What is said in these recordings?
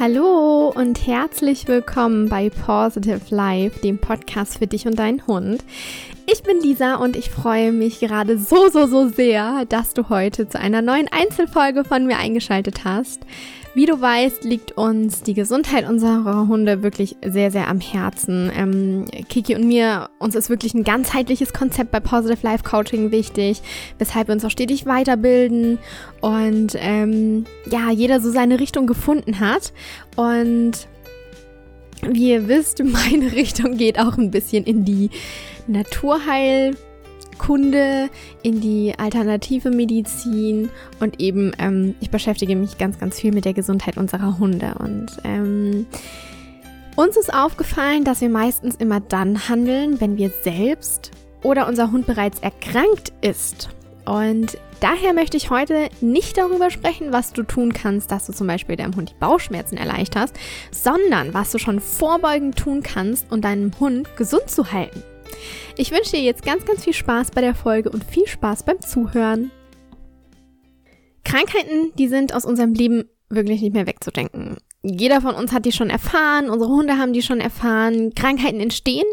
Hallo und herzlich willkommen bei Positive Life, dem Podcast für dich und deinen Hund. Ich bin Lisa und ich freue mich gerade so, so, so sehr, dass du heute zu einer neuen Einzelfolge von mir eingeschaltet hast. Wie du weißt, liegt uns die Gesundheit unserer Hunde wirklich sehr, sehr am Herzen. Ähm, Kiki und mir, uns ist wirklich ein ganzheitliches Konzept bei Positive Life Coaching wichtig, weshalb wir uns auch stetig weiterbilden und ähm, ja, jeder so seine Richtung gefunden hat. Und wie ihr wisst, meine Richtung geht auch ein bisschen in die Naturheil- Kunde, in die alternative Medizin und eben, ähm, ich beschäftige mich ganz, ganz viel mit der Gesundheit unserer Hunde. Und ähm, uns ist aufgefallen, dass wir meistens immer dann handeln, wenn wir selbst oder unser Hund bereits erkrankt ist. Und daher möchte ich heute nicht darüber sprechen, was du tun kannst, dass du zum Beispiel deinem Hund die Bauchschmerzen erleichterst, sondern was du schon vorbeugend tun kannst, um deinen Hund gesund zu halten. Ich wünsche dir jetzt ganz, ganz viel Spaß bei der Folge und viel Spaß beim Zuhören. Krankheiten, die sind aus unserem Leben wirklich nicht mehr wegzudenken. Jeder von uns hat die schon erfahren, unsere Hunde haben die schon erfahren, Krankheiten entstehen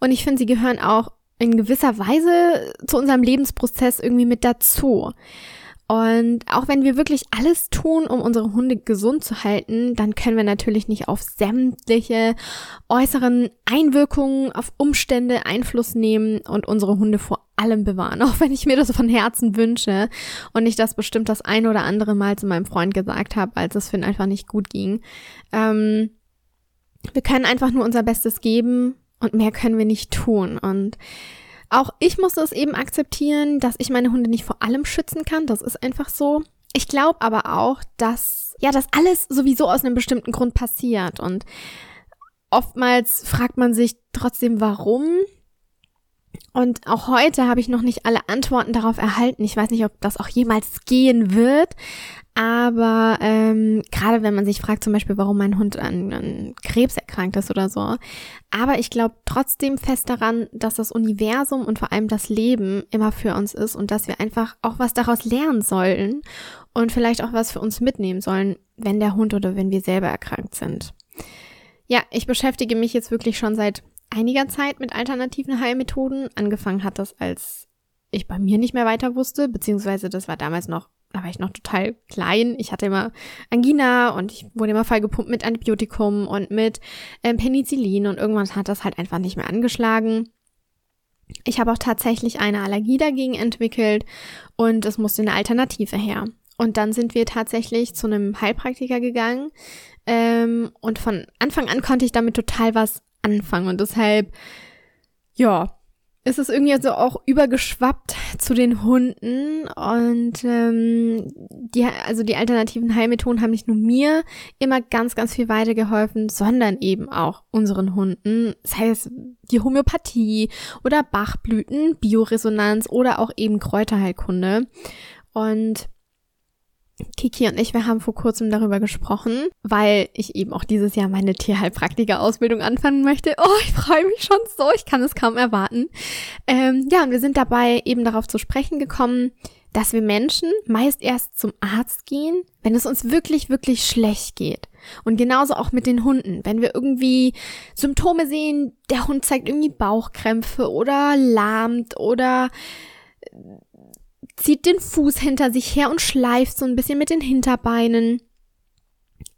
und ich finde, sie gehören auch in gewisser Weise zu unserem Lebensprozess irgendwie mit dazu. Und auch wenn wir wirklich alles tun, um unsere Hunde gesund zu halten, dann können wir natürlich nicht auf sämtliche äußeren Einwirkungen, auf Umstände Einfluss nehmen und unsere Hunde vor allem bewahren. Auch wenn ich mir das von Herzen wünsche und ich das bestimmt das ein oder andere Mal zu meinem Freund gesagt habe, als es Finn einfach nicht gut ging. Ähm, wir können einfach nur unser Bestes geben und mehr können wir nicht tun. Und auch ich musste es eben akzeptieren, dass ich meine Hunde nicht vor allem schützen kann. Das ist einfach so. Ich glaube aber auch, dass ja, das alles sowieso aus einem bestimmten Grund passiert und oftmals fragt man sich trotzdem, warum. Und auch heute habe ich noch nicht alle Antworten darauf erhalten. Ich weiß nicht, ob das auch jemals gehen wird. Aber ähm, gerade wenn man sich fragt, zum Beispiel, warum mein Hund an, an Krebs erkrankt ist oder so. Aber ich glaube trotzdem fest daran, dass das Universum und vor allem das Leben immer für uns ist und dass wir einfach auch was daraus lernen sollen und vielleicht auch was für uns mitnehmen sollen, wenn der Hund oder wenn wir selber erkrankt sind. Ja, ich beschäftige mich jetzt wirklich schon seit einiger Zeit mit alternativen Heilmethoden. Angefangen hat das, als ich bei mir nicht mehr weiter wusste, beziehungsweise das war damals noch da war ich noch total klein. Ich hatte immer Angina und ich wurde immer voll gepumpt mit Antibiotikum und mit ähm, Penicillin und irgendwann hat das halt einfach nicht mehr angeschlagen. Ich habe auch tatsächlich eine Allergie dagegen entwickelt und es musste eine Alternative her. Und dann sind wir tatsächlich zu einem Heilpraktiker gegangen ähm, und von Anfang an konnte ich damit total was anfangen und deshalb, ja, ist es irgendwie so auch übergeschwappt zu den Hunden? Und ähm, die also die alternativen Heilmethoden haben nicht nur mir immer ganz ganz viel weitergeholfen, sondern eben auch unseren Hunden, sei es die Homöopathie oder Bachblüten, Bioresonanz oder auch eben Kräuterheilkunde. Und Kiki und ich, wir haben vor kurzem darüber gesprochen, weil ich eben auch dieses Jahr meine Tierheilpraktiker-Ausbildung anfangen möchte. Oh, ich freue mich schon so, ich kann es kaum erwarten. Ähm, ja, und wir sind dabei eben darauf zu sprechen gekommen, dass wir Menschen meist erst zum Arzt gehen, wenn es uns wirklich, wirklich schlecht geht. Und genauso auch mit den Hunden. Wenn wir irgendwie Symptome sehen, der Hund zeigt irgendwie Bauchkrämpfe oder lahmt oder zieht den Fuß hinter sich her und schleift so ein bisschen mit den Hinterbeinen.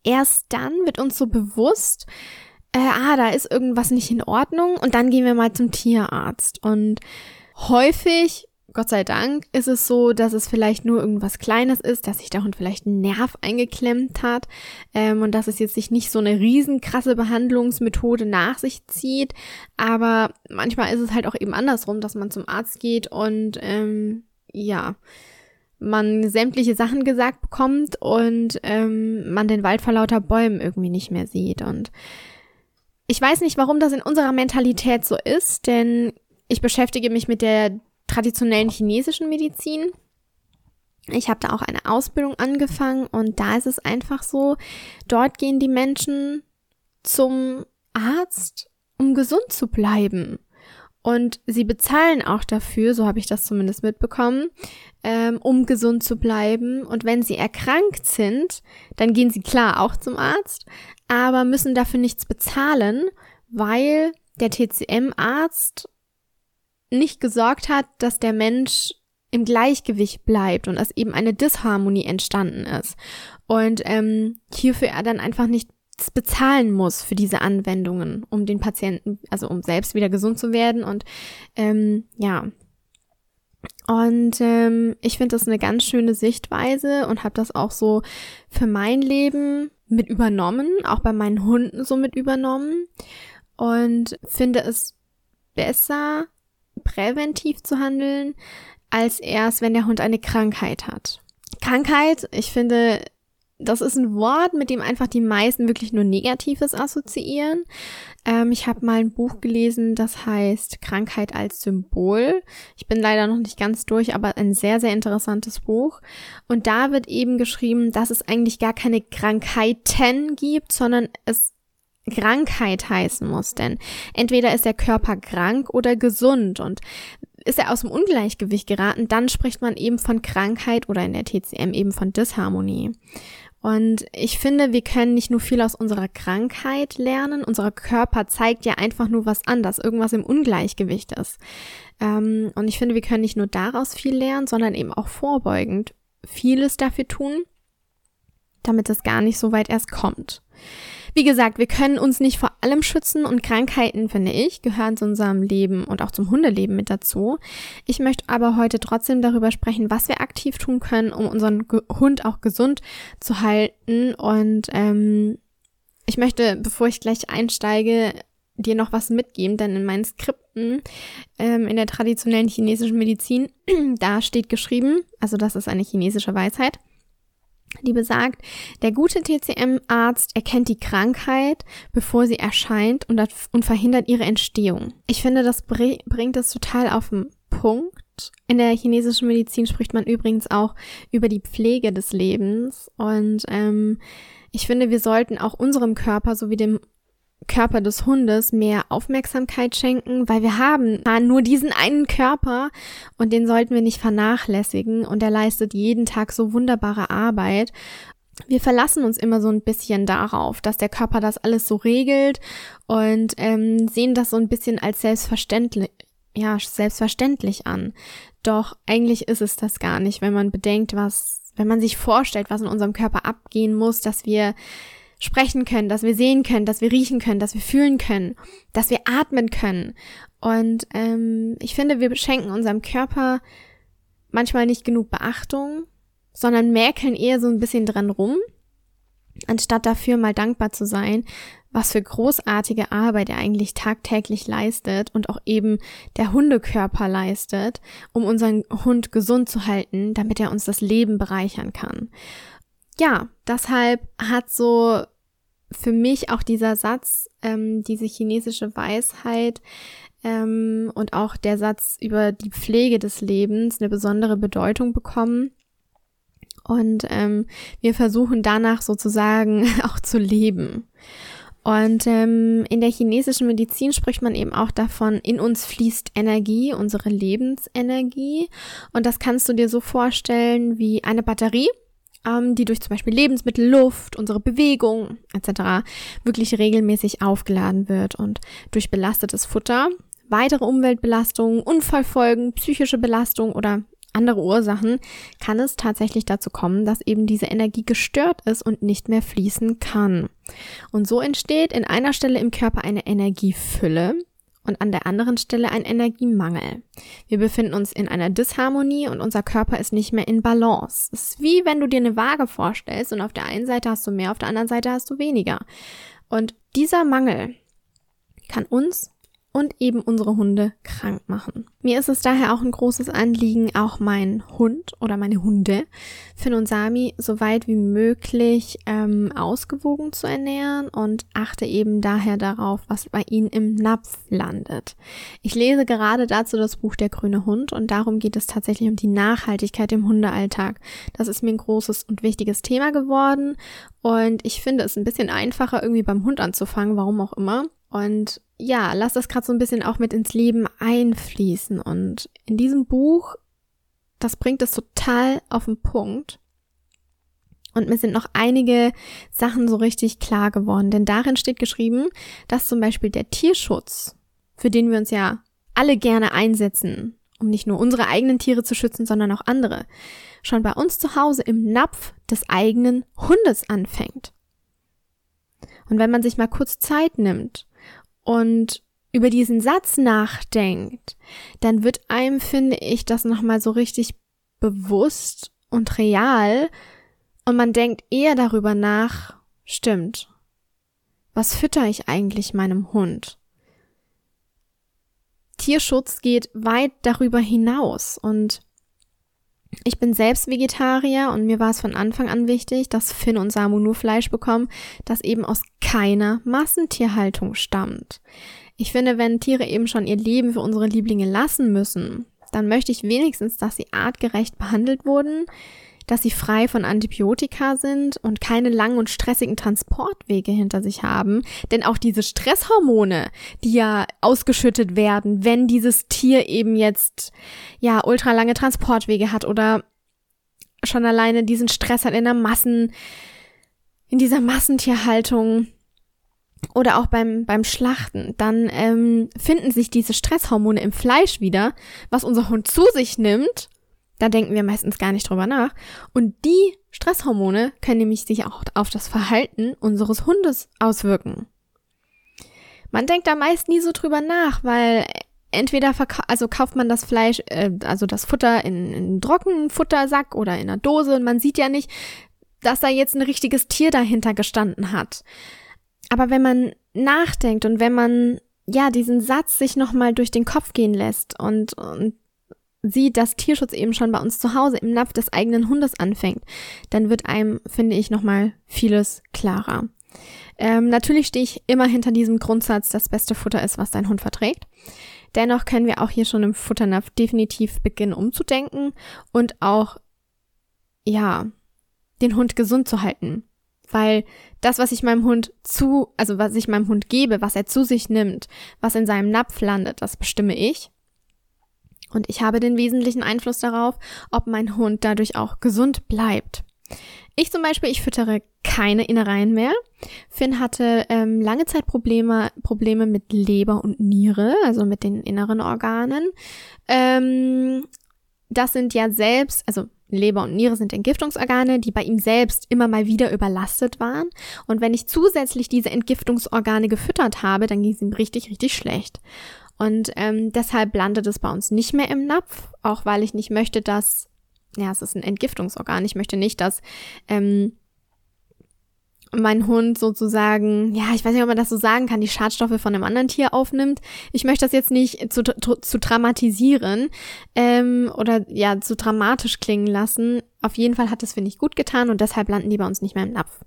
Erst dann wird uns so bewusst, äh, ah, da ist irgendwas nicht in Ordnung und dann gehen wir mal zum Tierarzt. Und häufig, Gott sei Dank, ist es so, dass es vielleicht nur irgendwas Kleines ist, dass sich der Hund vielleicht einen Nerv eingeklemmt hat ähm, und dass es jetzt sich nicht so eine riesen krasse Behandlungsmethode nach sich zieht. Aber manchmal ist es halt auch eben andersrum, dass man zum Arzt geht und ähm, ja, man sämtliche Sachen gesagt bekommt und ähm, man den Wald vor lauter Bäumen irgendwie nicht mehr sieht. Und ich weiß nicht, warum das in unserer Mentalität so ist, denn ich beschäftige mich mit der traditionellen chinesischen Medizin. Ich habe da auch eine Ausbildung angefangen und da ist es einfach so, dort gehen die Menschen zum Arzt, um gesund zu bleiben. Und sie bezahlen auch dafür, so habe ich das zumindest mitbekommen, ähm, um gesund zu bleiben. Und wenn sie erkrankt sind, dann gehen sie klar auch zum Arzt, aber müssen dafür nichts bezahlen, weil der TCM-Arzt nicht gesorgt hat, dass der Mensch im Gleichgewicht bleibt und dass eben eine Disharmonie entstanden ist. Und ähm, hierfür er dann einfach nicht bezahlen muss für diese Anwendungen, um den Patienten, also um selbst wieder gesund zu werden. Und ähm, ja. Und ähm, ich finde das eine ganz schöne Sichtweise und habe das auch so für mein Leben mit übernommen, auch bei meinen Hunden so mit übernommen. Und finde es besser, präventiv zu handeln, als erst, wenn der Hund eine Krankheit hat. Krankheit, ich finde, das ist ein Wort, mit dem einfach die meisten wirklich nur Negatives assoziieren. Ähm, ich habe mal ein Buch gelesen, das heißt Krankheit als Symbol. Ich bin leider noch nicht ganz durch, aber ein sehr, sehr interessantes Buch. Und da wird eben geschrieben, dass es eigentlich gar keine Krankheiten gibt, sondern es Krankheit heißen muss. Denn entweder ist der Körper krank oder gesund. Und ist er aus dem Ungleichgewicht geraten, dann spricht man eben von Krankheit oder in der TCM eben von Disharmonie. Und ich finde, wir können nicht nur viel aus unserer Krankheit lernen. Unser Körper zeigt ja einfach nur was an, dass irgendwas im Ungleichgewicht ist. Ähm, und ich finde, wir können nicht nur daraus viel lernen, sondern eben auch vorbeugend vieles dafür tun, damit es gar nicht so weit erst kommt. Wie gesagt, wir können uns nicht vor allem schützen und Krankheiten, finde ich, gehören zu unserem Leben und auch zum Hundeleben mit dazu. Ich möchte aber heute trotzdem darüber sprechen, was wir aktiv tun können, um unseren Hund auch gesund zu halten. Und ähm, ich möchte, bevor ich gleich einsteige, dir noch was mitgeben, denn in meinen Skripten ähm, in der traditionellen chinesischen Medizin, da steht geschrieben, also das ist eine chinesische Weisheit, die besagt, der gute TCM-Arzt erkennt die Krankheit, bevor sie erscheint und, und verhindert ihre Entstehung. Ich finde, das bringt es total auf den Punkt. In der chinesischen Medizin spricht man übrigens auch über die Pflege des Lebens und ähm, ich finde, wir sollten auch unserem Körper sowie dem Körper des Hundes mehr Aufmerksamkeit schenken, weil wir haben nur diesen einen Körper und den sollten wir nicht vernachlässigen und er leistet jeden Tag so wunderbare Arbeit. Wir verlassen uns immer so ein bisschen darauf, dass der Körper das alles so regelt und ähm, sehen das so ein bisschen als selbstverständlich, ja, selbstverständlich an. Doch eigentlich ist es das gar nicht, wenn man bedenkt, was, wenn man sich vorstellt, was in unserem Körper abgehen muss, dass wir sprechen können, dass wir sehen können, dass wir riechen können, dass wir fühlen können, dass wir atmen können. Und ähm, ich finde, wir schenken unserem Körper manchmal nicht genug Beachtung, sondern merkeln eher so ein bisschen dran rum, anstatt dafür mal dankbar zu sein, was für großartige Arbeit er eigentlich tagtäglich leistet und auch eben der Hundekörper leistet, um unseren Hund gesund zu halten, damit er uns das Leben bereichern kann. Ja, deshalb hat so für mich auch dieser Satz, ähm, diese chinesische Weisheit ähm, und auch der Satz über die Pflege des Lebens eine besondere Bedeutung bekommen. Und ähm, wir versuchen danach sozusagen auch zu leben. Und ähm, in der chinesischen Medizin spricht man eben auch davon, in uns fließt Energie, unsere Lebensenergie. Und das kannst du dir so vorstellen wie eine Batterie ähm, die durch zum Beispiel Lebensmittel, Luft, unsere Bewegung etc. wirklich regelmäßig aufgeladen wird und durch belastetes Futter, weitere Umweltbelastungen, Unfallfolgen, psychische Belastung oder andere Ursachen kann es tatsächlich dazu kommen, dass eben diese Energie gestört ist und nicht mehr fließen kann. Und so entsteht in einer Stelle im Körper eine Energiefülle, und an der anderen Stelle ein Energiemangel. Wir befinden uns in einer Disharmonie und unser Körper ist nicht mehr in Balance. Es ist wie wenn du dir eine Waage vorstellst und auf der einen Seite hast du mehr, auf der anderen Seite hast du weniger. Und dieser Mangel kann uns und eben unsere Hunde krank machen. Mir ist es daher auch ein großes Anliegen, auch meinen Hund oder meine Hunde Finn und Sami so weit wie möglich ähm, ausgewogen zu ernähren und achte eben daher darauf, was bei ihnen im Napf landet. Ich lese gerade dazu das Buch Der grüne Hund und darum geht es tatsächlich um die Nachhaltigkeit im Hundealltag. Das ist mir ein großes und wichtiges Thema geworden und ich finde es ein bisschen einfacher irgendwie beim Hund anzufangen, warum auch immer. Und ja, lass das gerade so ein bisschen auch mit ins Leben einfließen. Und in diesem Buch, das bringt es total auf den Punkt. Und mir sind noch einige Sachen so richtig klar geworden, denn darin steht geschrieben, dass zum Beispiel der Tierschutz, für den wir uns ja alle gerne einsetzen, um nicht nur unsere eigenen Tiere zu schützen, sondern auch andere, schon bei uns zu Hause im Napf des eigenen Hundes anfängt. Und wenn man sich mal kurz Zeit nimmt und über diesen Satz nachdenkt, dann wird einem, finde ich, das nochmal so richtig bewusst und real und man denkt eher darüber nach, stimmt, was fütter ich eigentlich meinem Hund? Tierschutz geht weit darüber hinaus und ich bin selbst Vegetarier und mir war es von Anfang an wichtig, dass Finn und Samu nur Fleisch bekommen, das eben aus keiner Massentierhaltung stammt. Ich finde, wenn Tiere eben schon ihr Leben für unsere Lieblinge lassen müssen, dann möchte ich wenigstens, dass sie artgerecht behandelt wurden, dass sie frei von Antibiotika sind und keine langen und stressigen Transportwege hinter sich haben. Denn auch diese Stresshormone, die ja ausgeschüttet werden, wenn dieses Tier eben jetzt ja ultralange Transportwege hat oder schon alleine diesen Stress hat in der Massen, in dieser Massentierhaltung oder auch beim, beim Schlachten, dann ähm, finden sich diese Stresshormone im Fleisch wieder, was unser Hund zu sich nimmt da denken wir meistens gar nicht drüber nach. Und die Stresshormone können nämlich sich auch auf das Verhalten unseres Hundes auswirken. Man denkt da meist nie so drüber nach, weil entweder also kauft man das Fleisch, äh, also das Futter in, in einem Trockenfuttersack oder in einer Dose und man sieht ja nicht, dass da jetzt ein richtiges Tier dahinter gestanden hat. Aber wenn man nachdenkt und wenn man ja diesen Satz sich nochmal durch den Kopf gehen lässt und, und sieht, dass Tierschutz eben schon bei uns zu Hause im Napf des eigenen Hundes anfängt, dann wird einem, finde ich, nochmal vieles klarer. Ähm, natürlich stehe ich immer hinter diesem Grundsatz, das beste Futter ist, was dein Hund verträgt. Dennoch können wir auch hier schon im Futternapf definitiv beginnen umzudenken und auch, ja, den Hund gesund zu halten. Weil das, was ich meinem Hund zu, also was ich meinem Hund gebe, was er zu sich nimmt, was in seinem Napf landet, das bestimme ich. Und ich habe den wesentlichen Einfluss darauf, ob mein Hund dadurch auch gesund bleibt. Ich zum Beispiel, ich füttere keine Innereien mehr. Finn hatte ähm, lange Zeit Probleme, Probleme mit Leber und Niere, also mit den inneren Organen. Ähm, das sind ja selbst, also Leber und Niere sind Entgiftungsorgane, die bei ihm selbst immer mal wieder überlastet waren. Und wenn ich zusätzlich diese Entgiftungsorgane gefüttert habe, dann ging es ihm richtig, richtig schlecht. Und ähm, deshalb landet es bei uns nicht mehr im Napf, auch weil ich nicht möchte, dass, ja, es ist ein Entgiftungsorgan. Ich möchte nicht, dass ähm, mein Hund sozusagen, ja, ich weiß nicht, ob man das so sagen kann, die Schadstoffe von einem anderen Tier aufnimmt. Ich möchte das jetzt nicht zu, zu, zu dramatisieren ähm, oder ja, zu dramatisch klingen lassen. Auf jeden Fall hat das, finde ich, gut getan und deshalb landen die bei uns nicht mehr im Napf.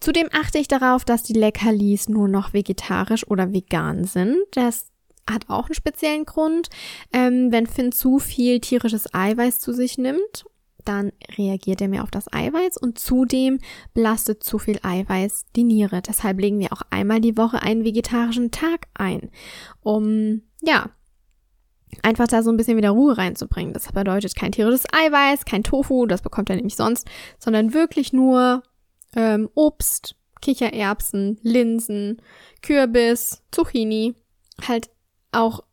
Zudem achte ich darauf, dass die Leckerlis nur noch vegetarisch oder vegan sind. Das hat auch einen speziellen Grund. Ähm, wenn Finn zu viel tierisches Eiweiß zu sich nimmt, dann reagiert er mehr auf das Eiweiß und zudem belastet zu viel Eiweiß die Niere. Deshalb legen wir auch einmal die Woche einen vegetarischen Tag ein, um ja einfach da so ein bisschen wieder Ruhe reinzubringen. Das bedeutet kein tierisches Eiweiß, kein Tofu, das bekommt er nämlich sonst, sondern wirklich nur ähm, Obst, Kichererbsen, Linsen, Kürbis, Zucchini, halt auch,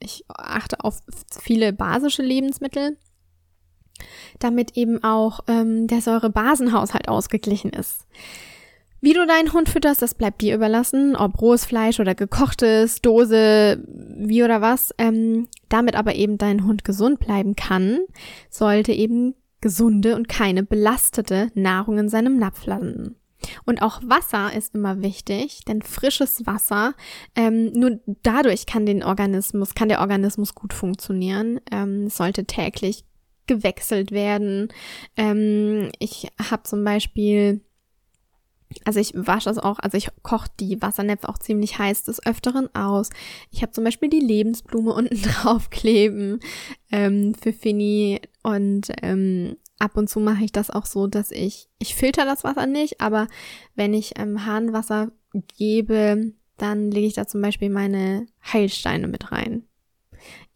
ich achte auf viele basische Lebensmittel, damit eben auch ähm, der Säurebasenhaushalt ausgeglichen ist. Wie du deinen Hund fütterst, das bleibt dir überlassen, ob rohes Fleisch oder gekochtes, Dose, wie oder was. Ähm, damit aber eben dein Hund gesund bleiben kann, sollte eben gesunde und keine belastete Nahrung in seinem Napf landen. Und auch Wasser ist immer wichtig, denn frisches Wasser, ähm, nur dadurch kann den Organismus, kann der Organismus gut funktionieren. Ähm, sollte täglich gewechselt werden. Ähm, ich habe zum Beispiel also ich wasche das auch, also ich koche die Wassernäpfe auch ziemlich heiß des Öfteren aus. Ich habe zum Beispiel die Lebensblume unten drauf kleben ähm, für Finny und ähm, ab und zu mache ich das auch so, dass ich, ich filter das Wasser nicht, aber wenn ich ähm, Hahnwasser gebe, dann lege ich da zum Beispiel meine Heilsteine mit rein.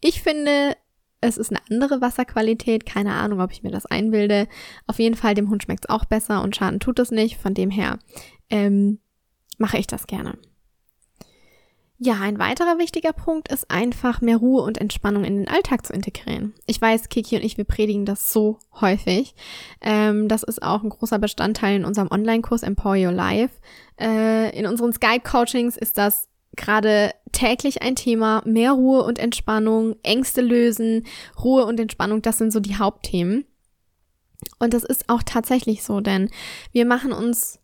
Ich finde, es ist eine andere Wasserqualität. Keine Ahnung, ob ich mir das einbilde. Auf jeden Fall, dem Hund schmeckt es auch besser und Schaden tut es nicht. Von dem her ähm, mache ich das gerne. Ja, ein weiterer wichtiger Punkt ist einfach mehr Ruhe und Entspannung in den Alltag zu integrieren. Ich weiß, Kiki und ich, wir predigen das so häufig. Ähm, das ist auch ein großer Bestandteil in unserem Online-Kurs Empower Your Life. Äh, in unseren Skype-Coachings ist das gerade täglich ein Thema. Mehr Ruhe und Entspannung, Ängste lösen, Ruhe und Entspannung, das sind so die Hauptthemen. Und das ist auch tatsächlich so, denn wir machen uns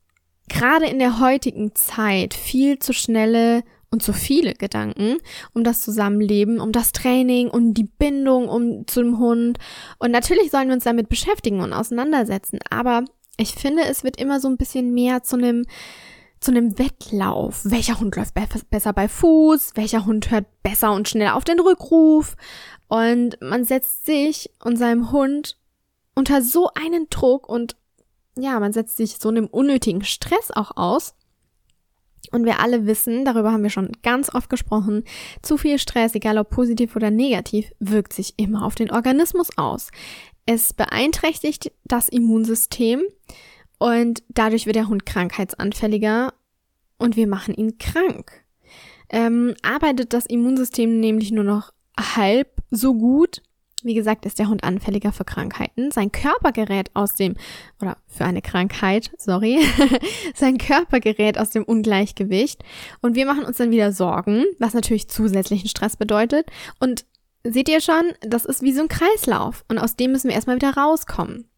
gerade in der heutigen Zeit viel zu schnelle und zu viele Gedanken um das Zusammenleben, um das Training, um die Bindung um zum Hund. Und natürlich sollen wir uns damit beschäftigen und auseinandersetzen. Aber ich finde, es wird immer so ein bisschen mehr zu einem zu einem Wettlauf. Welcher Hund läuft be besser bei Fuß? Welcher Hund hört besser und schneller auf den Rückruf? Und man setzt sich und seinem Hund unter so einen Druck und ja, man setzt sich so einem unnötigen Stress auch aus. Und wir alle wissen, darüber haben wir schon ganz oft gesprochen, zu viel Stress, egal ob positiv oder negativ, wirkt sich immer auf den Organismus aus. Es beeinträchtigt das Immunsystem und dadurch wird der Hund krankheitsanfälliger und wir machen ihn krank. Ähm, arbeitet das Immunsystem nämlich nur noch halb so gut, wie gesagt, ist der Hund anfälliger für Krankheiten. Sein Körper gerät aus dem, oder für eine Krankheit, sorry, sein Körper gerät aus dem Ungleichgewicht und wir machen uns dann wieder Sorgen, was natürlich zusätzlichen Stress bedeutet. Und seht ihr schon, das ist wie so ein Kreislauf und aus dem müssen wir erstmal wieder rauskommen.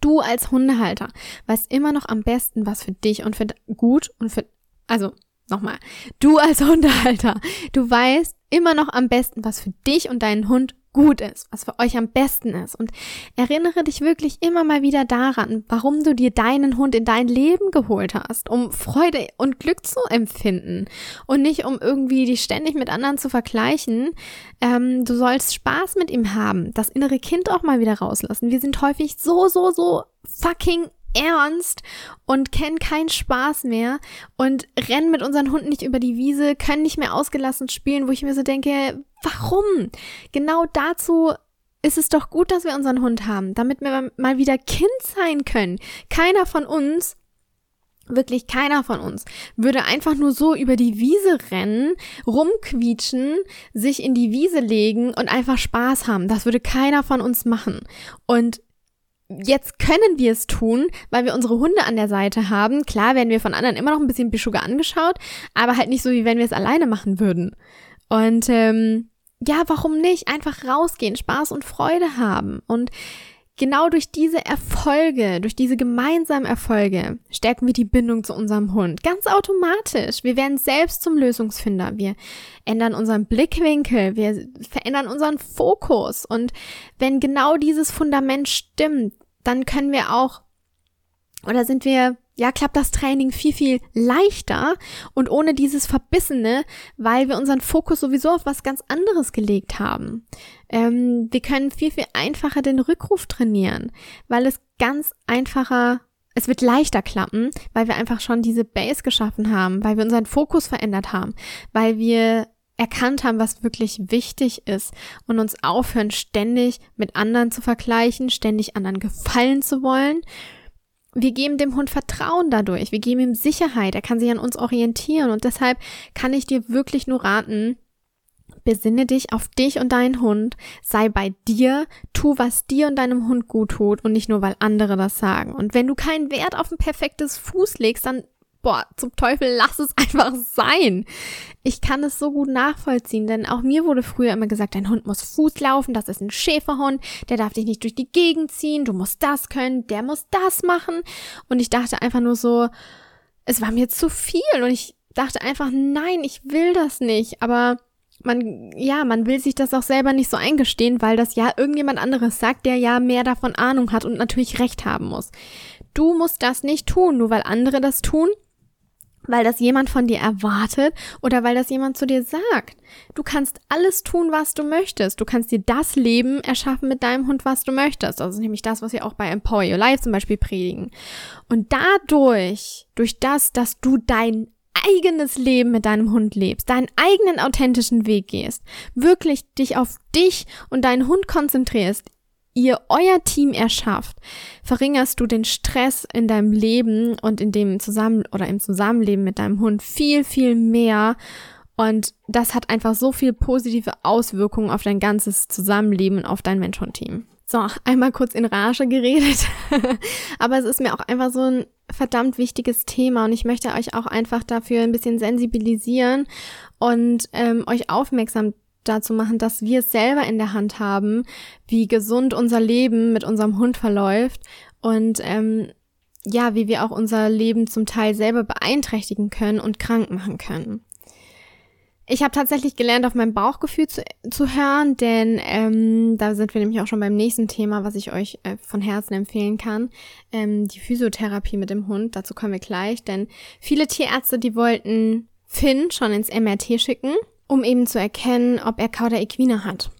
Du als Hundehalter weißt immer noch am besten, was für dich und für gut und für, also nochmal, du als Hundehalter, du weißt immer noch am besten, was für dich und deinen Hund gut ist, was für euch am besten ist. Und erinnere dich wirklich immer mal wieder daran, warum du dir deinen Hund in dein Leben geholt hast, um Freude und Glück zu empfinden und nicht um irgendwie dich ständig mit anderen zu vergleichen. Ähm, du sollst Spaß mit ihm haben, das innere Kind auch mal wieder rauslassen. Wir sind häufig so, so, so fucking ernst und kennen keinen Spaß mehr und rennen mit unseren Hunden nicht über die Wiese, können nicht mehr ausgelassen spielen, wo ich mir so denke, warum? Genau dazu ist es doch gut, dass wir unseren Hund haben, damit wir mal wieder Kind sein können. Keiner von uns wirklich keiner von uns würde einfach nur so über die Wiese rennen, rumquietschen, sich in die Wiese legen und einfach Spaß haben. Das würde keiner von uns machen. Und Jetzt können wir es tun, weil wir unsere Hunde an der Seite haben. Klar werden wir von anderen immer noch ein bisschen Bischuge angeschaut, aber halt nicht so, wie wenn wir es alleine machen würden. Und ähm, ja, warum nicht? Einfach rausgehen, Spaß und Freude haben. Und genau durch diese Erfolge, durch diese gemeinsamen Erfolge, stärken wir die Bindung zu unserem Hund. Ganz automatisch. Wir werden selbst zum Lösungsfinder. Wir ändern unseren Blickwinkel. Wir verändern unseren Fokus. Und wenn genau dieses Fundament stimmt, dann können wir auch oder sind wir, ja, klappt das Training viel, viel leichter und ohne dieses Verbissene, weil wir unseren Fokus sowieso auf was ganz anderes gelegt haben. Ähm, wir können viel, viel einfacher den Rückruf trainieren, weil es ganz einfacher, es wird leichter klappen, weil wir einfach schon diese Base geschaffen haben, weil wir unseren Fokus verändert haben, weil wir erkannt haben, was wirklich wichtig ist und uns aufhören, ständig mit anderen zu vergleichen, ständig anderen gefallen zu wollen. Wir geben dem Hund Vertrauen dadurch, wir geben ihm Sicherheit, er kann sich an uns orientieren. Und deshalb kann ich dir wirklich nur raten, Besinne dich auf dich und deinen Hund, sei bei dir, tu, was dir und deinem Hund gut tut und nicht nur, weil andere das sagen. Und wenn du keinen Wert auf ein perfektes Fuß legst, dann boah, zum Teufel, lass es einfach sein. Ich kann es so gut nachvollziehen, denn auch mir wurde früher immer gesagt, dein Hund muss Fuß laufen, das ist ein Schäferhund, der darf dich nicht durch die Gegend ziehen, du musst das können, der muss das machen. Und ich dachte einfach nur so, es war mir zu viel und ich dachte einfach, nein, ich will das nicht, aber man, ja, man will sich das auch selber nicht so eingestehen, weil das ja irgendjemand anderes sagt, der ja mehr davon Ahnung hat und natürlich recht haben muss. Du musst das nicht tun, nur weil andere das tun weil das jemand von dir erwartet oder weil das jemand zu dir sagt. Du kannst alles tun, was du möchtest. Du kannst dir das Leben erschaffen mit deinem Hund, was du möchtest. Ist nämlich das, was wir auch bei Empower Your Life zum Beispiel predigen. Und dadurch, durch das, dass du dein eigenes Leben mit deinem Hund lebst, deinen eigenen authentischen Weg gehst, wirklich dich auf dich und deinen Hund konzentrierst, ihr euer Team erschafft, verringerst du den Stress in deinem Leben und in dem Zusammen oder im Zusammenleben mit deinem Hund viel, viel mehr. Und das hat einfach so viel positive Auswirkungen auf dein ganzes Zusammenleben und auf dein Mensch-Hund-Team. So, einmal kurz in Rage geredet. Aber es ist mir auch einfach so ein verdammt wichtiges Thema und ich möchte euch auch einfach dafür ein bisschen sensibilisieren und ähm, euch aufmerksam dazu machen, dass wir es selber in der Hand haben, wie gesund unser Leben mit unserem Hund verläuft und ähm, ja, wie wir auch unser Leben zum Teil selber beeinträchtigen können und krank machen können. Ich habe tatsächlich gelernt, auf mein Bauchgefühl zu, zu hören, denn ähm, da sind wir nämlich auch schon beim nächsten Thema, was ich euch äh, von Herzen empfehlen kann. Ähm, die Physiotherapie mit dem Hund, dazu kommen wir gleich, denn viele Tierärzte, die wollten Finn schon ins MRT schicken um eben zu erkennen, ob er Cauda equina hat.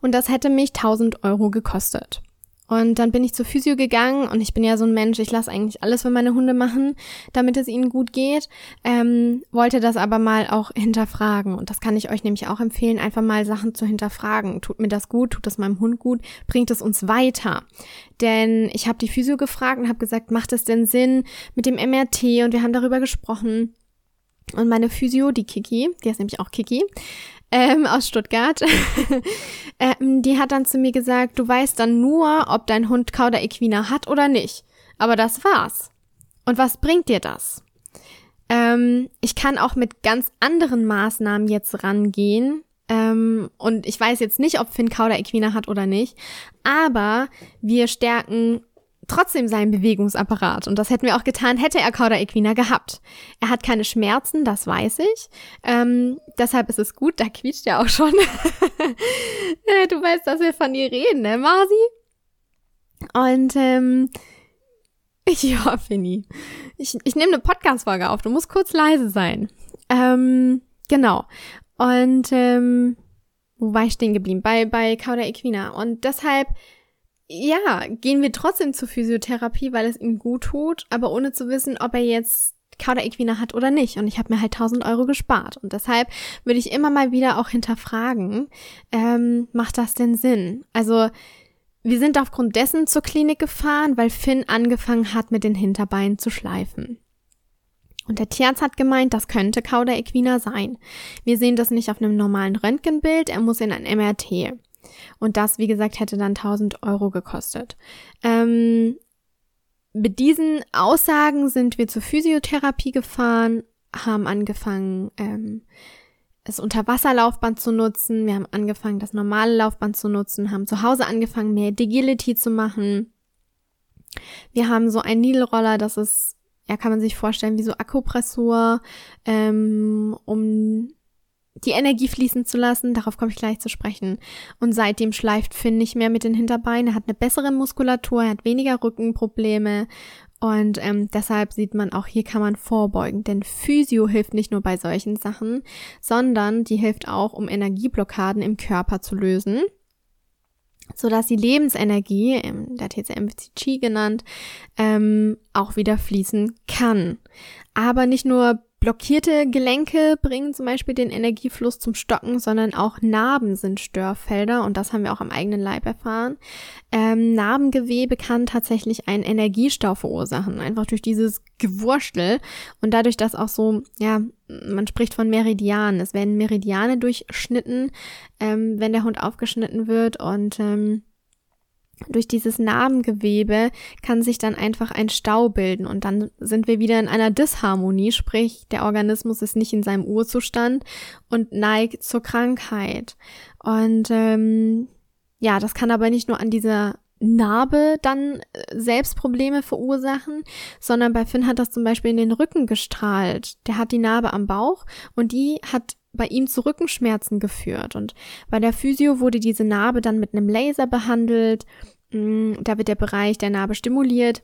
Und das hätte mich 1000 Euro gekostet. Und dann bin ich zur Physio gegangen und ich bin ja so ein Mensch, ich lasse eigentlich alles für meine Hunde machen, damit es ihnen gut geht. Ähm, wollte das aber mal auch hinterfragen. Und das kann ich euch nämlich auch empfehlen, einfach mal Sachen zu hinterfragen. Tut mir das gut? Tut das meinem Hund gut? Bringt es uns weiter? Denn ich habe die Physio gefragt und habe gesagt, macht es denn Sinn mit dem MRT? Und wir haben darüber gesprochen. Und meine Physio, die Kiki, die ist nämlich auch Kiki, ähm, aus Stuttgart, ähm, die hat dann zu mir gesagt, du weißt dann nur, ob dein Hund Cauda equina hat oder nicht. Aber das war's. Und was bringt dir das? Ähm, ich kann auch mit ganz anderen Maßnahmen jetzt rangehen. Ähm, und ich weiß jetzt nicht, ob Finn Cauda equina hat oder nicht. Aber wir stärken trotzdem seinen Bewegungsapparat. Und das hätten wir auch getan, hätte er Cauda equina gehabt. Er hat keine Schmerzen, das weiß ich. Ähm, deshalb ist es gut, da quietscht er auch schon. du weißt, dass wir von ihr reden, ne, Marzi? Und ähm, ja, Finny. Ich, ich nehme eine Podcast-Folge auf. Du musst kurz leise sein. Ähm, genau. Und ähm, wo war ich stehen geblieben? Bei, bei Cauda equina. Und deshalb ja, gehen wir trotzdem zur Physiotherapie, weil es ihm gut tut, aber ohne zu wissen, ob er jetzt Cauda equina hat oder nicht. Und ich habe mir halt 1000 Euro gespart. Und deshalb würde ich immer mal wieder auch hinterfragen, ähm, macht das denn Sinn? Also, wir sind aufgrund dessen zur Klinik gefahren, weil Finn angefangen hat, mit den Hinterbeinen zu schleifen. Und der Tierarzt hat gemeint, das könnte Cauda equina sein. Wir sehen das nicht auf einem normalen Röntgenbild, er muss in ein MRT. Und das, wie gesagt, hätte dann 1000 Euro gekostet. Ähm, mit diesen Aussagen sind wir zur Physiotherapie gefahren, haben angefangen, ähm, das Unterwasserlaufband zu nutzen. Wir haben angefangen, das normale Laufband zu nutzen, haben zu Hause angefangen, mehr Digility zu machen. Wir haben so einen Needle-Roller, das ist, ja, kann man sich vorstellen, wie so Akupressur, ähm, um die Energie fließen zu lassen, darauf komme ich gleich zu sprechen. Und seitdem schleift Finn nicht mehr mit den Hinterbeinen, er hat eine bessere Muskulatur, er hat weniger Rückenprobleme und ähm, deshalb sieht man auch, hier kann man vorbeugen, denn Physio hilft nicht nur bei solchen Sachen, sondern die hilft auch, um Energieblockaden im Körper zu lösen sodass die Lebensenergie, der TCM-Chi genannt, ähm, auch wieder fließen kann. Aber nicht nur Blockierte Gelenke bringen zum Beispiel den Energiefluss zum Stocken, sondern auch Narben sind Störfelder und das haben wir auch am eigenen Leib erfahren. Ähm, Narbengewebe kann tatsächlich einen Energiestau verursachen, einfach durch dieses Gewurstel und dadurch, dass auch so, ja, man spricht von Meridianen. Es werden Meridiane durchschnitten, ähm, wenn der Hund aufgeschnitten wird und ähm, durch dieses Narbengewebe kann sich dann einfach ein Stau bilden und dann sind wir wieder in einer Disharmonie, sprich der Organismus ist nicht in seinem Urzustand und neigt zur Krankheit. Und ähm, ja, das kann aber nicht nur an dieser Narbe dann äh, selbst Probleme verursachen, sondern bei Finn hat das zum Beispiel in den Rücken gestrahlt. Der hat die Narbe am Bauch und die hat bei ihm zu Rückenschmerzen geführt. Und bei der Physio wurde diese Narbe dann mit einem Laser behandelt. Mm, da wird der Bereich der Narbe stimuliert,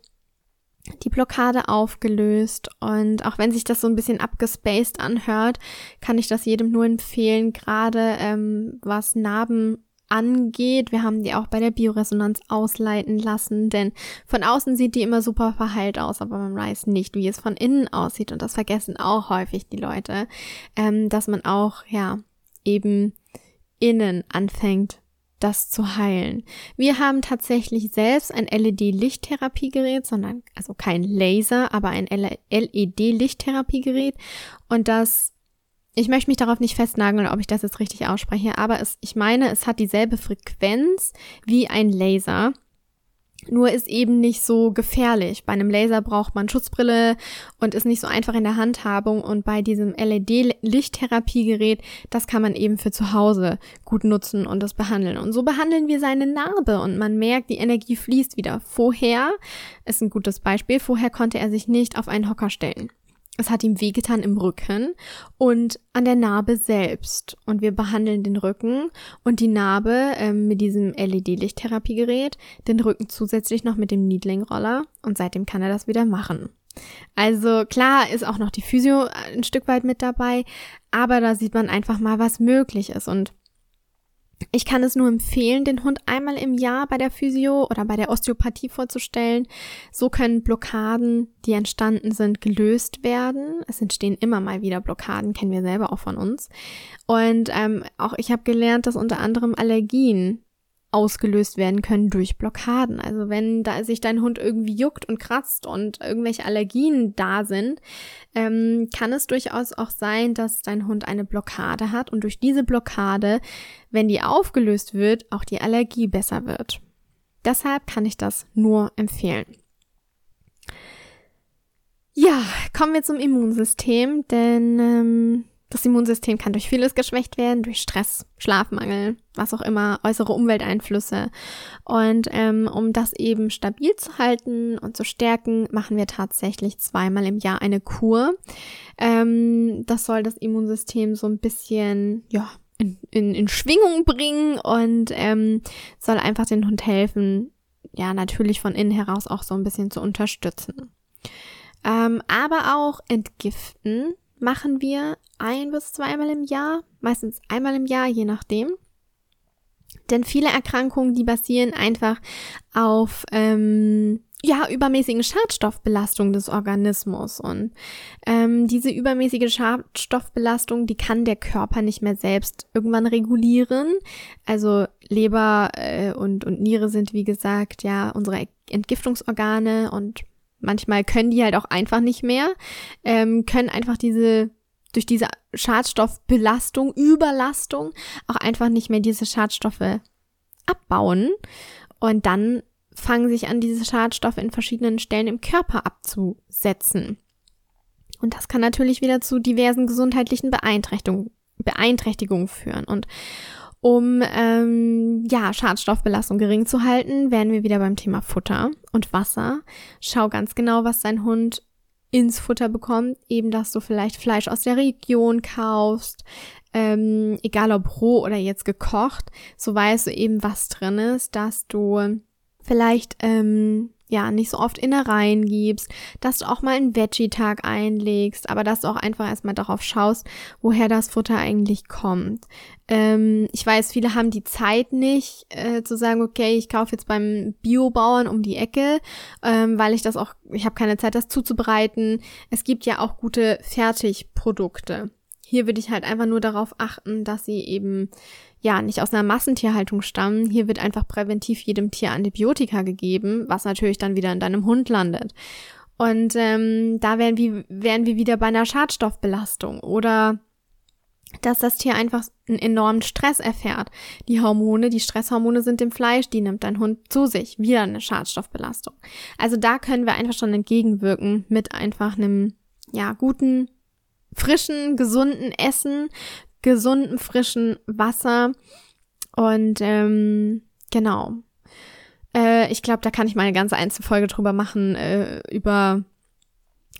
die Blockade aufgelöst. Und auch wenn sich das so ein bisschen abgespaced anhört, kann ich das jedem nur empfehlen, gerade ähm, was Narben angeht. Wir haben die auch bei der Bioresonanz ausleiten lassen, denn von außen sieht die immer super verheilt aus, aber man weiß nicht, wie es von innen aussieht und das vergessen auch häufig die Leute, ähm, dass man auch, ja, eben innen anfängt das zu heilen. Wir haben tatsächlich selbst ein LED-Lichttherapiegerät, sondern also kein Laser, aber ein LED-Lichttherapiegerät und das ich möchte mich darauf nicht festnageln, ob ich das jetzt richtig ausspreche, aber es, ich meine, es hat dieselbe Frequenz wie ein Laser. Nur ist eben nicht so gefährlich. Bei einem Laser braucht man Schutzbrille und ist nicht so einfach in der Handhabung. Und bei diesem LED-Lichttherapiegerät, das kann man eben für zu Hause gut nutzen und das behandeln. Und so behandeln wir seine Narbe und man merkt, die Energie fließt wieder. Vorher, ist ein gutes Beispiel, vorher konnte er sich nicht auf einen Hocker stellen. Es hat ihm wehgetan im Rücken und an der Narbe selbst. Und wir behandeln den Rücken und die Narbe ähm, mit diesem LED-Lichttherapiegerät, den Rücken zusätzlich noch mit dem Needling-Roller und seitdem kann er das wieder machen. Also klar ist auch noch die Physio ein Stück weit mit dabei, aber da sieht man einfach mal, was möglich ist und ich kann es nur empfehlen, den Hund einmal im Jahr bei der Physio oder bei der Osteopathie vorzustellen. So können Blockaden, die entstanden sind, gelöst werden. Es entstehen immer mal wieder Blockaden, kennen wir selber auch von uns. Und ähm, auch ich habe gelernt, dass unter anderem Allergien ausgelöst werden können durch Blockaden. Also wenn da sich dein Hund irgendwie juckt und kratzt und irgendwelche Allergien da sind, ähm, kann es durchaus auch sein, dass dein Hund eine Blockade hat und durch diese Blockade, wenn die aufgelöst wird, auch die Allergie besser wird. Deshalb kann ich das nur empfehlen. Ja, kommen wir zum Immunsystem, denn ähm, das Immunsystem kann durch vieles geschwächt werden, durch Stress, Schlafmangel, was auch immer, äußere Umwelteinflüsse. Und ähm, um das eben stabil zu halten und zu stärken, machen wir tatsächlich zweimal im Jahr eine Kur. Ähm, das soll das Immunsystem so ein bisschen, ja, in, in, in Schwingung bringen und ähm, soll einfach den Hund helfen, ja, natürlich von innen heraus auch so ein bisschen zu unterstützen. Ähm, aber auch entgiften machen wir ein bis zweimal im Jahr, meistens einmal im Jahr, je nachdem. Denn viele Erkrankungen, die basieren einfach auf ähm, ja, übermäßigen Schadstoffbelastung des Organismus. Und ähm, diese übermäßige Schadstoffbelastung, die kann der Körper nicht mehr selbst irgendwann regulieren. Also Leber äh, und, und Niere sind, wie gesagt, ja unsere Entgiftungsorgane und manchmal können die halt auch einfach nicht mehr, ähm, können einfach diese durch diese Schadstoffbelastung, Überlastung auch einfach nicht mehr diese Schadstoffe abbauen. Und dann fangen sich an, diese Schadstoffe in verschiedenen Stellen im Körper abzusetzen. Und das kann natürlich wieder zu diversen gesundheitlichen Beeinträchtigungen, Beeinträchtigungen führen. Und um ähm, ja Schadstoffbelastung gering zu halten, werden wir wieder beim Thema Futter und Wasser. Schau ganz genau, was dein Hund ins Futter bekommt, eben dass du vielleicht Fleisch aus der Region kaufst, ähm, egal ob roh oder jetzt gekocht, so weißt du eben, was drin ist, dass du vielleicht ähm, ja nicht so oft Innereien gibst, dass du auch mal einen Veggie-Tag einlegst, aber dass du auch einfach erstmal darauf schaust, woher das Futter eigentlich kommt. Ähm, ich weiß, viele haben die Zeit nicht äh, zu sagen, okay, ich kaufe jetzt beim Biobauern um die Ecke, ähm, weil ich das auch, ich habe keine Zeit, das zuzubereiten. Es gibt ja auch gute Fertigprodukte. Hier würde ich halt einfach nur darauf achten, dass sie eben ja nicht aus einer Massentierhaltung stammen. Hier wird einfach präventiv jedem Tier Antibiotika gegeben, was natürlich dann wieder in deinem Hund landet. Und ähm, da wären wir, wären wir wieder bei einer Schadstoffbelastung oder dass das Tier einfach einen enormen Stress erfährt. Die Hormone, die Stresshormone sind im Fleisch, die nimmt dein Hund zu sich. Wieder eine Schadstoffbelastung. Also da können wir einfach schon entgegenwirken mit einfach einem, ja, guten, frischen, gesunden Essen, gesunden, frischen Wasser. Und ähm, genau. Äh, ich glaube, da kann ich mal eine ganze Einzelfolge drüber machen, äh, über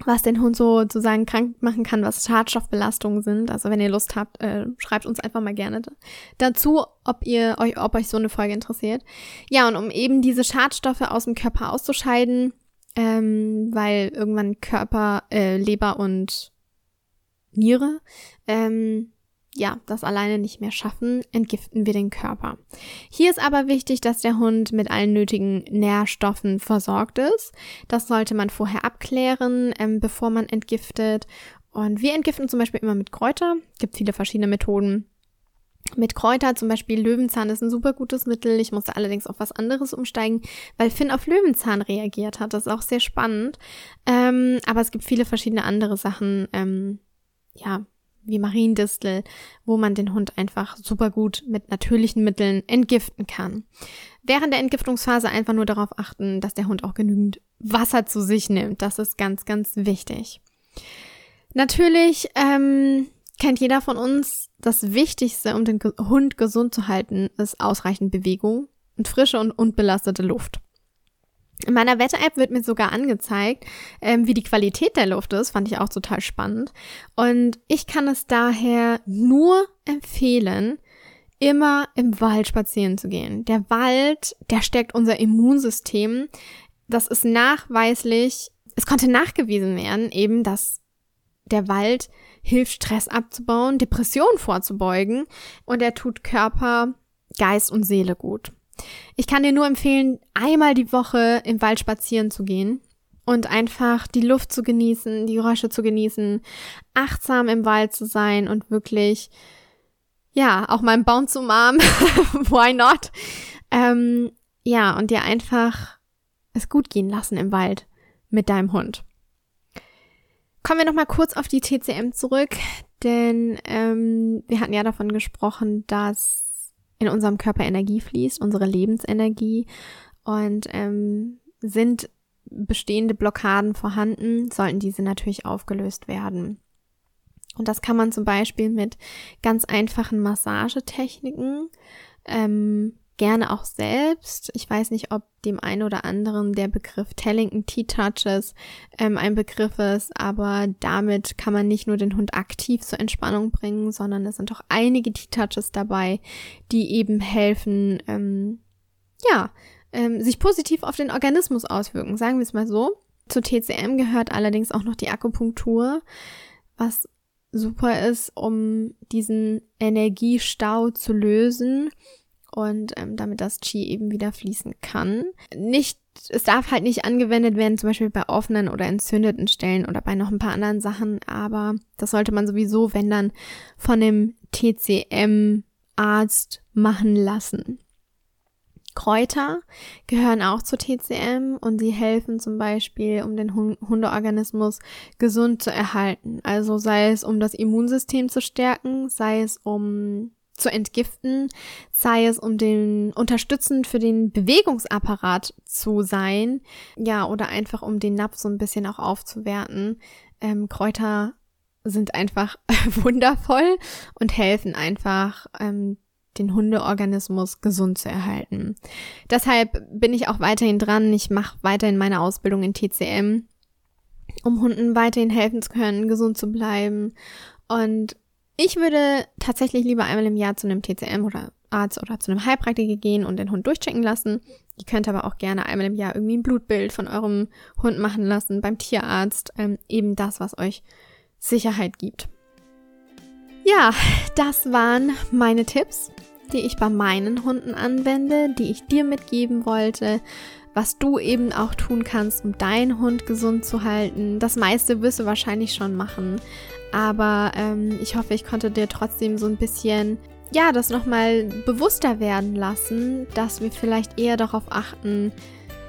was den Hund so sozusagen krank machen kann, was Schadstoffbelastungen sind. Also wenn ihr Lust habt, äh, schreibt uns einfach mal gerne dazu, ob ihr euch, ob euch so eine Folge interessiert. Ja, und um eben diese Schadstoffe aus dem Körper auszuscheiden, ähm, weil irgendwann Körper, äh, Leber und Niere ähm, ja, das alleine nicht mehr schaffen, entgiften wir den Körper. Hier ist aber wichtig, dass der Hund mit allen nötigen Nährstoffen versorgt ist. Das sollte man vorher abklären, ähm, bevor man entgiftet. Und wir entgiften zum Beispiel immer mit Kräuter. Gibt viele verschiedene Methoden. Mit Kräuter, zum Beispiel Löwenzahn ist ein super gutes Mittel. Ich musste allerdings auf was anderes umsteigen, weil Finn auf Löwenzahn reagiert hat. Das ist auch sehr spannend. Ähm, aber es gibt viele verschiedene andere Sachen, ähm, ja, wie Mariendistel, wo man den Hund einfach super gut mit natürlichen Mitteln entgiften kann. Während der Entgiftungsphase einfach nur darauf achten, dass der Hund auch genügend Wasser zu sich nimmt. Das ist ganz, ganz wichtig. Natürlich ähm, kennt jeder von uns, das Wichtigste, um den Hund gesund zu halten, ist ausreichend Bewegung und frische und unbelastete Luft. In meiner Wetter-App wird mir sogar angezeigt, ähm, wie die Qualität der Luft ist. Fand ich auch total spannend. Und ich kann es daher nur empfehlen, immer im Wald spazieren zu gehen. Der Wald, der stärkt unser Immunsystem. Das ist nachweislich, es konnte nachgewiesen werden, eben, dass der Wald hilft, Stress abzubauen, Depressionen vorzubeugen und er tut Körper, Geist und Seele gut. Ich kann dir nur empfehlen, einmal die Woche im Wald spazieren zu gehen und einfach die Luft zu genießen, die Geräusche zu genießen, achtsam im Wald zu sein und wirklich, ja, auch mal einen Baum zu umarmen. Why not? Ähm, ja, und dir einfach es gut gehen lassen im Wald mit deinem Hund. Kommen wir nochmal kurz auf die TCM zurück, denn ähm, wir hatten ja davon gesprochen, dass in unserem Körper Energie fließt, unsere Lebensenergie. Und ähm, sind bestehende Blockaden vorhanden, sollten diese natürlich aufgelöst werden. Und das kann man zum Beispiel mit ganz einfachen Massagetechniken ähm, gerne auch selbst. Ich weiß nicht, ob dem einen oder anderen der Begriff Tellington T-Touches ähm, ein Begriff ist, aber damit kann man nicht nur den Hund aktiv zur Entspannung bringen, sondern es sind auch einige T-Touches dabei, die eben helfen, ähm, ja, ähm, sich positiv auf den Organismus auswirken, sagen wir es mal so. Zu TCM gehört allerdings auch noch die Akupunktur, was super ist, um diesen Energiestau zu lösen und ähm, damit das Qi eben wieder fließen kann. Nicht, es darf halt nicht angewendet werden, zum Beispiel bei offenen oder entzündeten Stellen oder bei noch ein paar anderen Sachen, aber das sollte man sowieso, wenn dann, von dem TCM-Arzt machen lassen. Kräuter gehören auch zur TCM und sie helfen zum Beispiel, um den Hundeorganismus gesund zu erhalten. Also sei es, um das Immunsystem zu stärken, sei es, um zu entgiften, sei es um den unterstützend für den Bewegungsapparat zu sein, ja, oder einfach um den Napf so ein bisschen auch aufzuwerten. Ähm, Kräuter sind einfach wundervoll und helfen einfach, ähm, den Hundeorganismus gesund zu erhalten. Deshalb bin ich auch weiterhin dran. Ich mache weiterhin meine Ausbildung in TCM, um Hunden weiterhin helfen zu können, gesund zu bleiben. Und ich würde tatsächlich lieber einmal im Jahr zu einem TCM oder Arzt oder zu einem Heilpraktiker gehen und den Hund durchchecken lassen. Ihr könnt aber auch gerne einmal im Jahr irgendwie ein Blutbild von eurem Hund machen lassen beim Tierarzt. Ähm, eben das, was euch Sicherheit gibt. Ja, das waren meine Tipps, die ich bei meinen Hunden anwende, die ich dir mitgeben wollte, was du eben auch tun kannst, um deinen Hund gesund zu halten. Das meiste wirst du wahrscheinlich schon machen, aber ähm, ich hoffe, ich konnte dir trotzdem so ein bisschen, ja, das nochmal bewusster werden lassen, dass wir vielleicht eher darauf achten,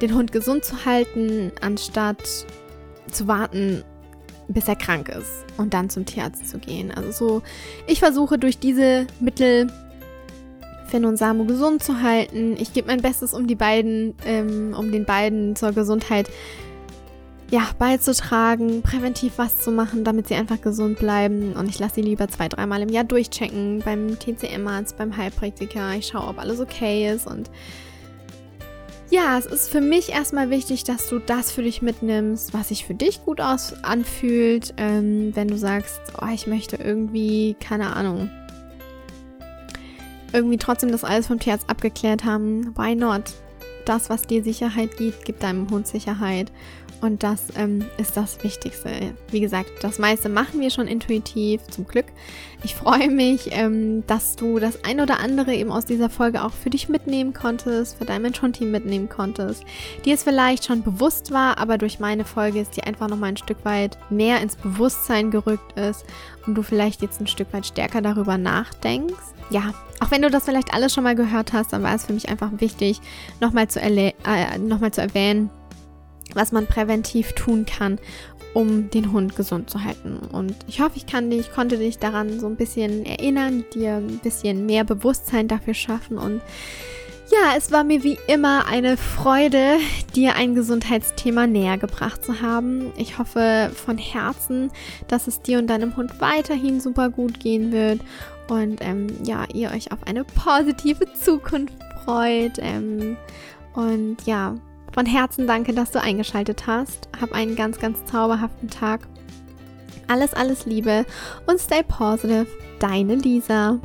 den Hund gesund zu halten, anstatt zu warten, bis er krank ist und dann zum Tierarzt zu gehen. Also so, ich versuche durch diese Mittel Finn und Samu gesund zu halten. Ich gebe mein Bestes, um die beiden, ähm, um den beiden zur Gesundheit ja, beizutragen, präventiv was zu machen, damit sie einfach gesund bleiben. Und ich lasse sie lieber zwei, dreimal im Jahr durchchecken beim TCM-Arzt, beim Heilpraktiker. Ich schaue, ob alles okay ist. Und ja, es ist für mich erstmal wichtig, dass du das für dich mitnimmst, was sich für dich gut aus anfühlt. Ähm, wenn du sagst, oh, ich möchte irgendwie, keine Ahnung, irgendwie trotzdem das alles vom Tierarzt abgeklärt haben, why not? Das, was dir Sicherheit gibt, gibt deinem Hund Sicherheit. Und das ähm, ist das Wichtigste. Wie gesagt, das meiste machen wir schon intuitiv, zum Glück. Ich freue mich, ähm, dass du das ein oder andere eben aus dieser Folge auch für dich mitnehmen konntest, für dein Mensch-Hund-Team mitnehmen konntest, die es vielleicht schon bewusst war, aber durch meine Folge ist die einfach nochmal ein Stück weit mehr ins Bewusstsein gerückt ist und du vielleicht jetzt ein Stück weit stärker darüber nachdenkst. Ja, auch wenn du das vielleicht alles schon mal gehört hast, dann war es für mich einfach wichtig, nochmal zu, äh, noch zu erwähnen, was man präventiv tun kann, um den Hund gesund zu halten. Und ich hoffe, ich kann dich, konnte dich daran so ein bisschen erinnern, dir ein bisschen mehr Bewusstsein dafür schaffen und ja, es war mir wie immer eine Freude, dir ein Gesundheitsthema näher gebracht zu haben. Ich hoffe von Herzen, dass es dir und deinem Hund weiterhin super gut gehen wird und ähm, ja, ihr euch auf eine positive Zukunft freut. Ähm, und ja, von Herzen danke, dass du eingeschaltet hast. Hab einen ganz, ganz zauberhaften Tag. Alles, alles Liebe und stay positive. Deine Lisa.